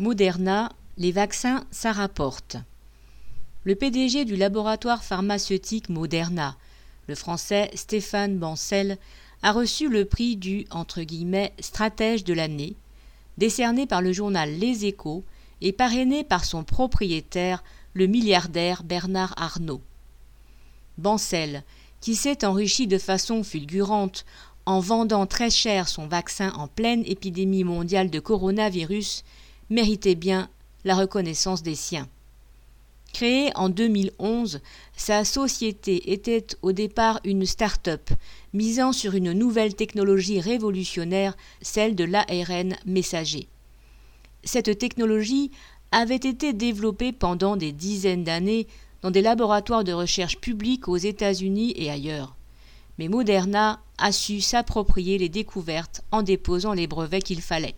Moderna, les vaccins, ça rapporte. Le PDG du laboratoire pharmaceutique Moderna, le français Stéphane Bancel, a reçu le prix du entre guillemets, stratège de l'année, décerné par le journal Les Échos et parrainé par son propriétaire, le milliardaire Bernard Arnault. Bancel, qui s'est enrichi de façon fulgurante en vendant très cher son vaccin en pleine épidémie mondiale de coronavirus, méritait bien la reconnaissance des siens. Créée en 2011, sa société était au départ une start-up misant sur une nouvelle technologie révolutionnaire, celle de l'ARN messager. Cette technologie avait été développée pendant des dizaines d'années dans des laboratoires de recherche publics aux États-Unis et ailleurs. Mais Moderna a su s'approprier les découvertes en déposant les brevets qu'il fallait.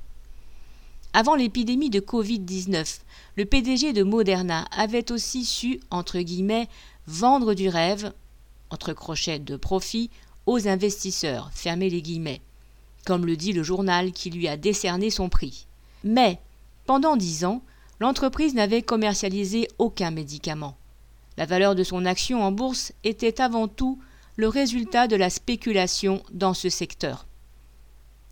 Avant l'épidémie de Covid-19, le PDG de Moderna avait aussi su, entre guillemets, vendre du rêve, entre crochets de profit, aux investisseurs, fermez les guillemets, comme le dit le journal qui lui a décerné son prix. Mais, pendant dix ans, l'entreprise n'avait commercialisé aucun médicament. La valeur de son action en bourse était avant tout le résultat de la spéculation dans ce secteur.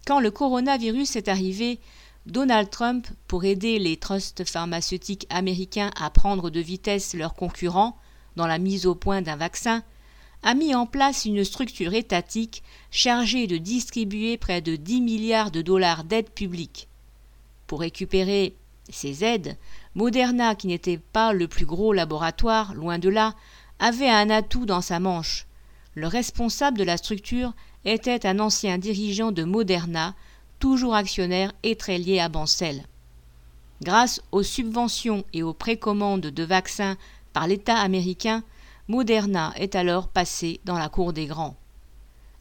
Quand le coronavirus est arrivé, Donald Trump, pour aider les trusts pharmaceutiques américains à prendre de vitesse leurs concurrents dans la mise au point d'un vaccin, a mis en place une structure étatique chargée de distribuer près de 10 milliards de dollars d'aides publiques. Pour récupérer ces aides, Moderna, qui n'était pas le plus gros laboratoire, loin de là, avait un atout dans sa manche. Le responsable de la structure était un ancien dirigeant de Moderna, toujours actionnaire et très lié à Bancel. Grâce aux subventions et aux précommandes de vaccins par l'État américain, Moderna est alors passé dans la cour des grands.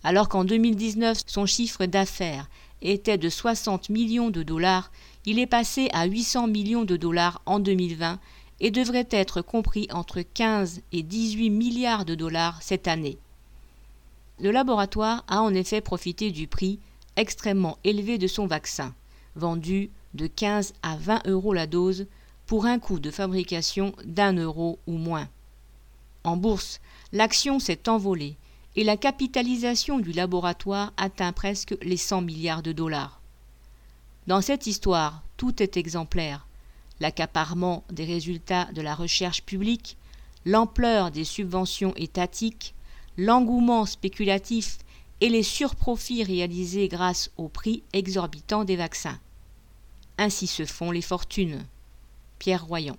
Alors qu'en 2019 son chiffre d'affaires était de 60 millions de dollars, il est passé à 800 millions de dollars en 2020 et devrait être compris entre 15 et 18 milliards de dollars cette année. Le laboratoire a en effet profité du prix extrêmement élevé de son vaccin, vendu de 15 à 20 euros la dose pour un coût de fabrication d'un euro ou moins. En bourse, l'action s'est envolée et la capitalisation du laboratoire atteint presque les 100 milliards de dollars. Dans cette histoire, tout est exemplaire. L'accaparement des résultats de la recherche publique, l'ampleur des subventions étatiques, l'engouement spéculatif et les surprofits réalisés grâce au prix exorbitant des vaccins. Ainsi se font les fortunes. Pierre Royan.